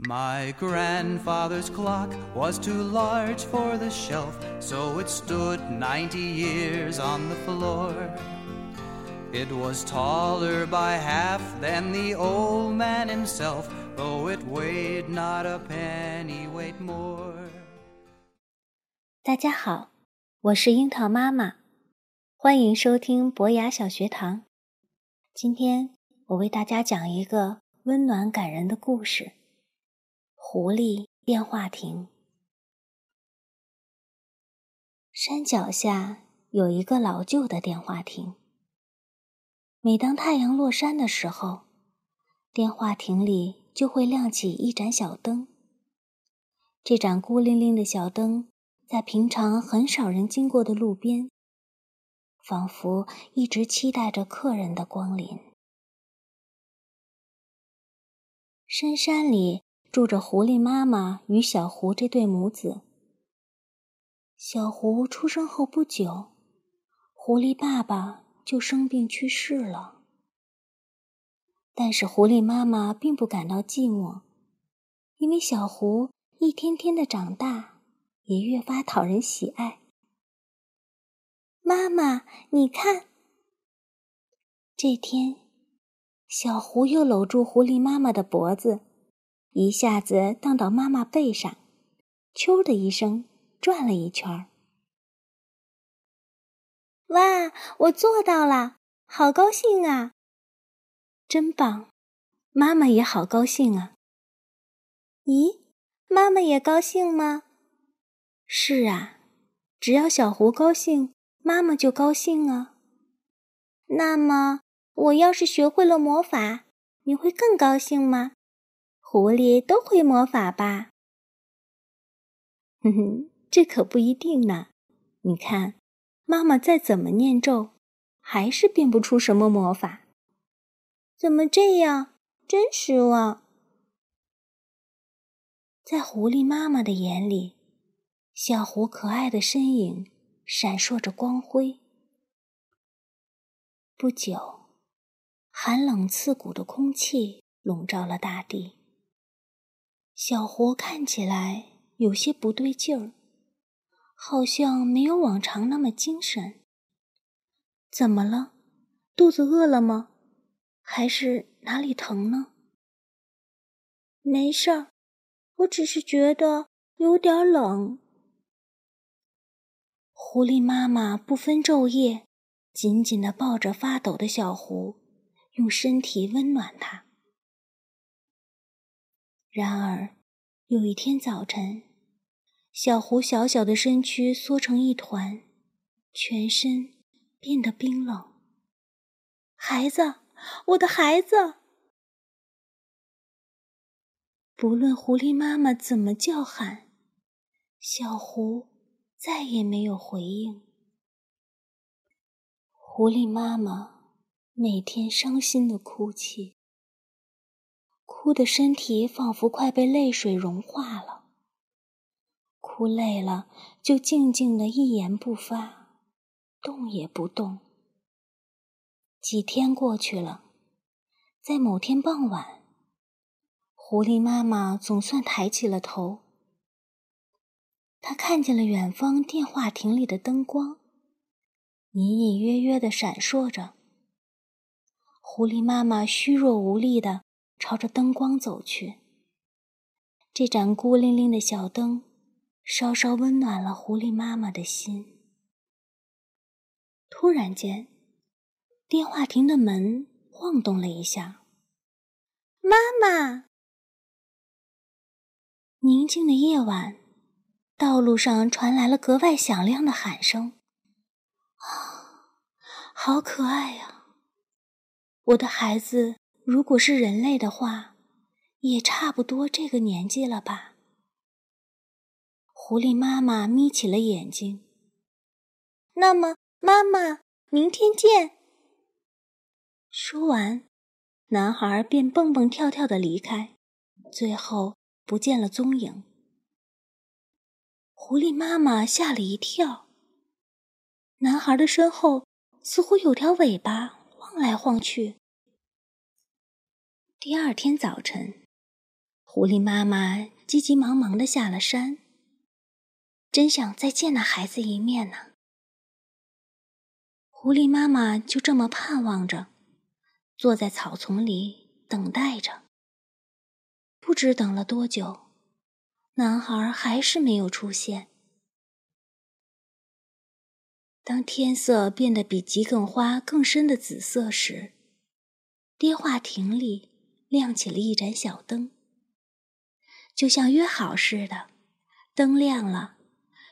My grandfather's clock was too large for the shelf, so it stood ninety years on the floor. It was taller by half than the old man himself, though it weighed not a pennyweight more. 大家好，我是樱桃妈妈，欢迎收听博雅小学堂。今天我为大家讲一个温暖感人的故事《 狐狸电话亭》。山脚下有一个老旧的电话亭。每当太阳落山的时候，电话亭里就会亮起一盏小灯。这盏孤零零的小灯，在平常很少人经过的路边，仿佛一直期待着客人的光临。深山里住着狐狸妈妈与小狐这对母子。小狐出生后不久，狐狸爸爸。就生病去世了。但是狐狸妈妈并不感到寂寞，因为小狐一天天的长大，也越发讨人喜爱。妈妈，你看，这天，小狐又搂住狐狸妈妈的脖子，一下子荡到妈妈背上，啾的一声转了一圈儿。哇！我做到了，好高兴啊！真棒，妈妈也好高兴啊。咦，妈妈也高兴吗？是啊，只要小狐高兴，妈妈就高兴啊。那么，我要是学会了魔法，你会更高兴吗？狐狸都会魔法吧？哼哼，这可不一定呢。你看。妈妈再怎么念咒，还是变不出什么魔法。怎么这样？真失望。在狐狸妈妈的眼里，小狐可爱的身影闪烁着光辉。不久，寒冷刺骨的空气笼罩了大地。小狐看起来有些不对劲儿。好像没有往常那么精神。怎么了？肚子饿了吗？还是哪里疼呢？没事儿，我只是觉得有点冷。狐狸妈妈不分昼夜，紧紧地抱着发抖的小狐，用身体温暖它。然而，有一天早晨。小狐小小的身躯缩成一团，全身变得冰冷。孩子，我的孩子！不论狐狸妈妈怎么叫喊，小狐再也没有回应。狐狸妈妈每天伤心的哭泣，哭的身体仿佛快被泪水融化了。哭累了，就静静的一言不发，动也不动。几天过去了，在某天傍晚，狐狸妈妈总算抬起了头。她看见了远方电话亭里的灯光，隐隐约约的闪烁着。狐狸妈妈虚弱无力的朝着灯光走去。这盏孤零零的小灯。稍稍温暖了狐狸妈妈的心。突然间，电话亭的门晃动了一下。妈妈！宁静的夜晚，道路上传来了格外响亮的喊声：“啊，好可爱呀！我的孩子，如果是人类的话，也差不多这个年纪了吧？”狐狸妈妈眯起了眼睛。那么，妈妈，明天见。说完，男孩便蹦蹦跳跳的离开，最后不见了踪影。狐狸妈妈吓了一跳。男孩的身后似乎有条尾巴晃来晃去。第二天早晨，狐狸妈妈急急忙忙的下了山，真想再见那孩子一面呢。狐狸妈妈就这么盼望着，坐在草丛里等待着。不知等了多久，男孩还是没有出现。当天色变得比桔梗花更深的紫色时，电话亭里亮起了一盏小灯。就像约好似的，灯亮了，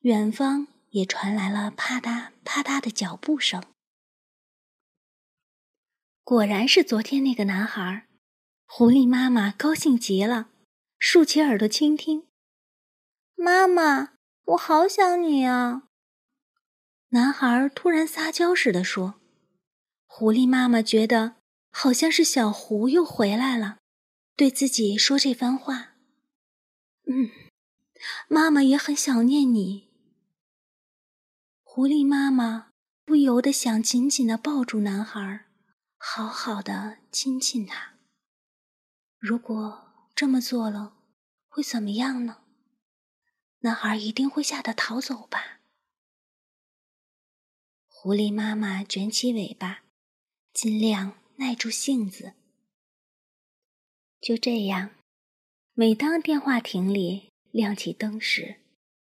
远方也传来了啪嗒啪嗒的脚步声。果然是昨天那个男孩，狐狸妈妈高兴极了，竖起耳朵倾听。妈妈，我好想你啊！男孩突然撒娇似的说。狐狸妈妈觉得好像是小狐又回来了，对自己说这番话。嗯，妈妈也很想念你。狐狸妈妈不由得想紧紧的抱住男孩，好好的亲亲他。如果这么做了，会怎么样呢？男孩一定会吓得逃走吧。狐狸妈妈卷起尾巴，尽量耐住性子。就这样。每当电话亭里亮起灯时，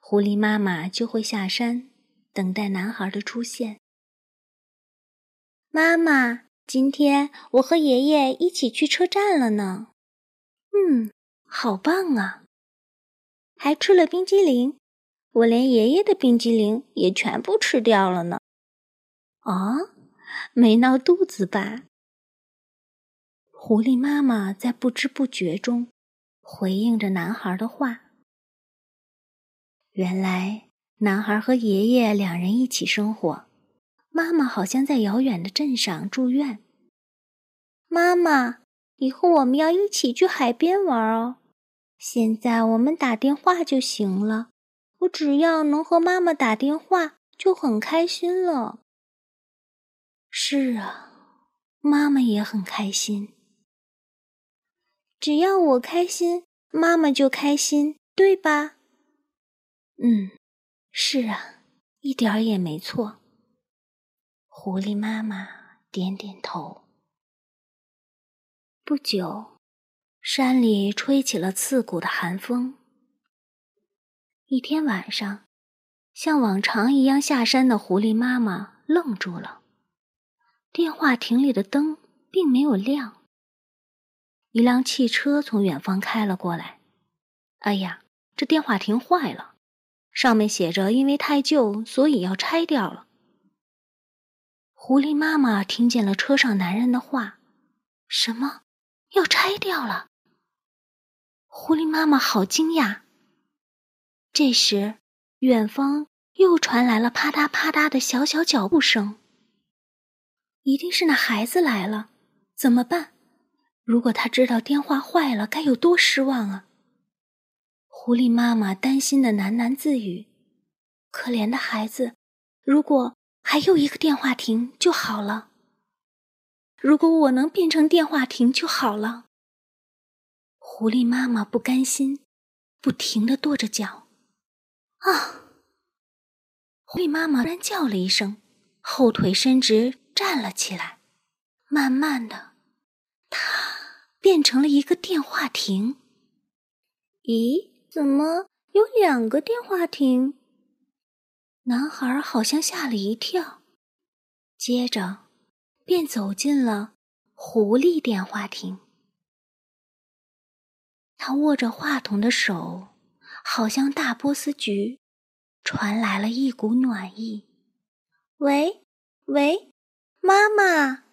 狐狸妈妈就会下山，等待男孩的出现。妈妈，今天我和爷爷一起去车站了呢。嗯，好棒啊！还吃了冰激凌，我连爷爷的冰激凌也全部吃掉了呢。啊，没闹肚子吧？狐狸妈妈在不知不觉中。回应着男孩的话。原来，男孩和爷爷两人一起生活，妈妈好像在遥远的镇上住院。妈妈，以后我们要一起去海边玩哦。现在我们打电话就行了，我只要能和妈妈打电话就很开心了。是啊，妈妈也很开心。只要我开心，妈妈就开心，对吧？嗯，是啊，一点儿也没错。狐狸妈妈点点头。不久，山里吹起了刺骨的寒风。一天晚上，像往常一样下山的狐狸妈妈愣住了，电话亭里的灯并没有亮。一辆汽车从远方开了过来。哎呀，这电话亭坏了，上面写着因为太旧，所以要拆掉了。狐狸妈妈听见了车上男人的话：“什么？要拆掉了？”狐狸妈妈好惊讶。这时，远方又传来了啪嗒啪嗒的小小脚步声。一定是那孩子来了，怎么办？如果他知道电话坏了，该有多失望啊！狐狸妈妈担心的喃喃自语：“可怜的孩子，如果还有一个电话亭就好了。如果我能变成电话亭就好了。”狐狸妈妈不甘心，不停的跺着脚。啊！狐狸妈妈突然叫了一声，后腿伸直，站了起来，慢慢的，她。变成了一个电话亭。咦，怎么有两个电话亭？男孩好像吓了一跳，接着便走进了狐狸电话亭。他握着话筒的手，好像大波斯菊，传来了一股暖意。喂，喂，妈妈。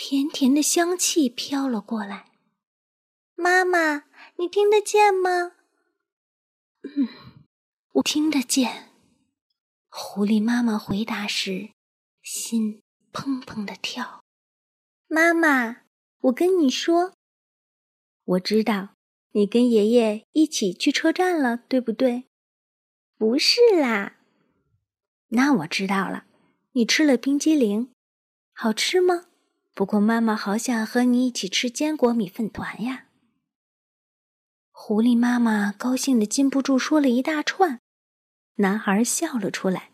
甜甜的香气飘了过来，妈妈，你听得见吗？嗯，我听得见。狐狸妈妈回答时，心砰砰的跳。妈妈，我跟你说，我知道你跟爷爷一起去车站了，对不对？不是啦。那我知道了，你吃了冰激凌，好吃吗？不过，妈妈好想和你一起吃坚果米粉团呀。狐狸妈妈高兴的禁不住说了一大串。男孩笑了出来：“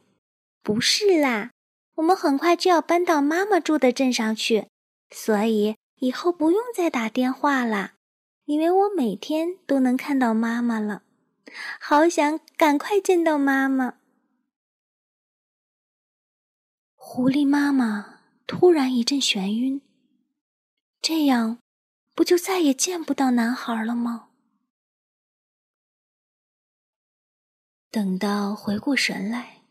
不是啦，我们很快就要搬到妈妈住的镇上去，所以以后不用再打电话啦，因为我每天都能看到妈妈了。好想赶快见到妈妈。”狐狸妈妈突然一阵眩晕，这样不就再也见不到男孩了吗？等到回过神来，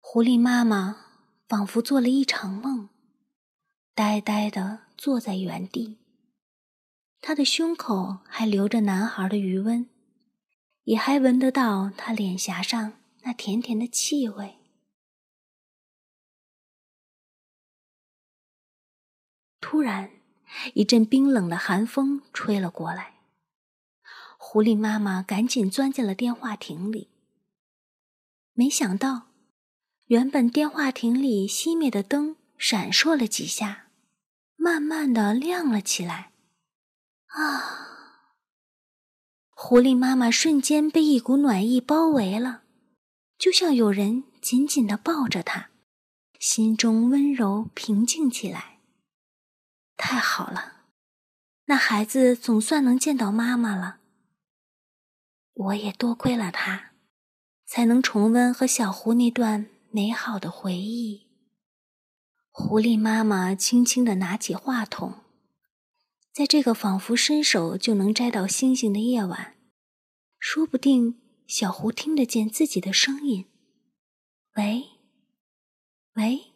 狐狸妈妈仿佛做了一场梦，呆呆地坐在原地。她的胸口还留着男孩的余温，也还闻得到他脸颊上那甜甜的气味。突然，一阵冰冷的寒风吹了过来，狐狸妈妈赶紧钻进了电话亭里。没想到，原本电话亭里熄灭的灯闪烁了几下，慢慢的亮了起来。啊！狐狸妈妈瞬间被一股暖意包围了，就像有人紧紧的抱着她，心中温柔平静起来。太好了，那孩子总算能见到妈妈了。我也多亏了他。才能重温和小狐那段美好的回忆。狐狸妈妈轻轻地拿起话筒，在这个仿佛伸手就能摘到星星的夜晚，说不定小狐听得见自己的声音。喂，喂，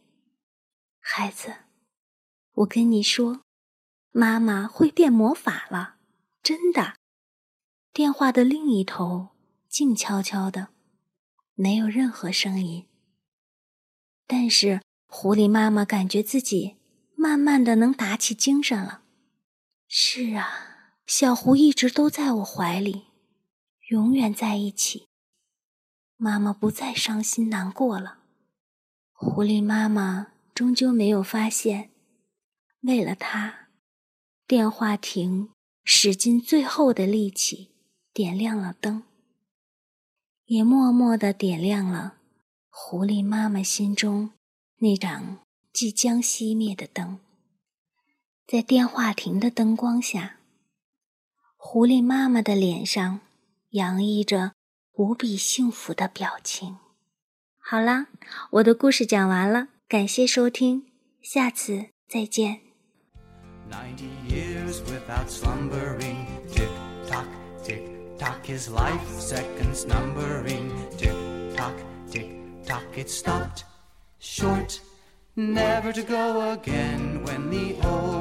孩子，我跟你说，妈妈会变魔法了，真的。电话的另一头静悄悄的。没有任何声音，但是狐狸妈妈感觉自己慢慢的能打起精神了。是啊，小狐一直都在我怀里，永远在一起。妈妈不再伤心难过了。狐狸妈妈终究没有发现，为了他，电话亭使尽最后的力气点亮了灯。也默默地点亮了狐狸妈妈心中那盏即将熄灭的灯。在电话亭的灯光下，狐狸妈妈的脸上洋溢着无比幸福的表情。好啦，我的故事讲完了，感谢收听，下次再见。Tock, his life seconds numbering. Tick tock, tick tock, it stopped short, never to go again when the old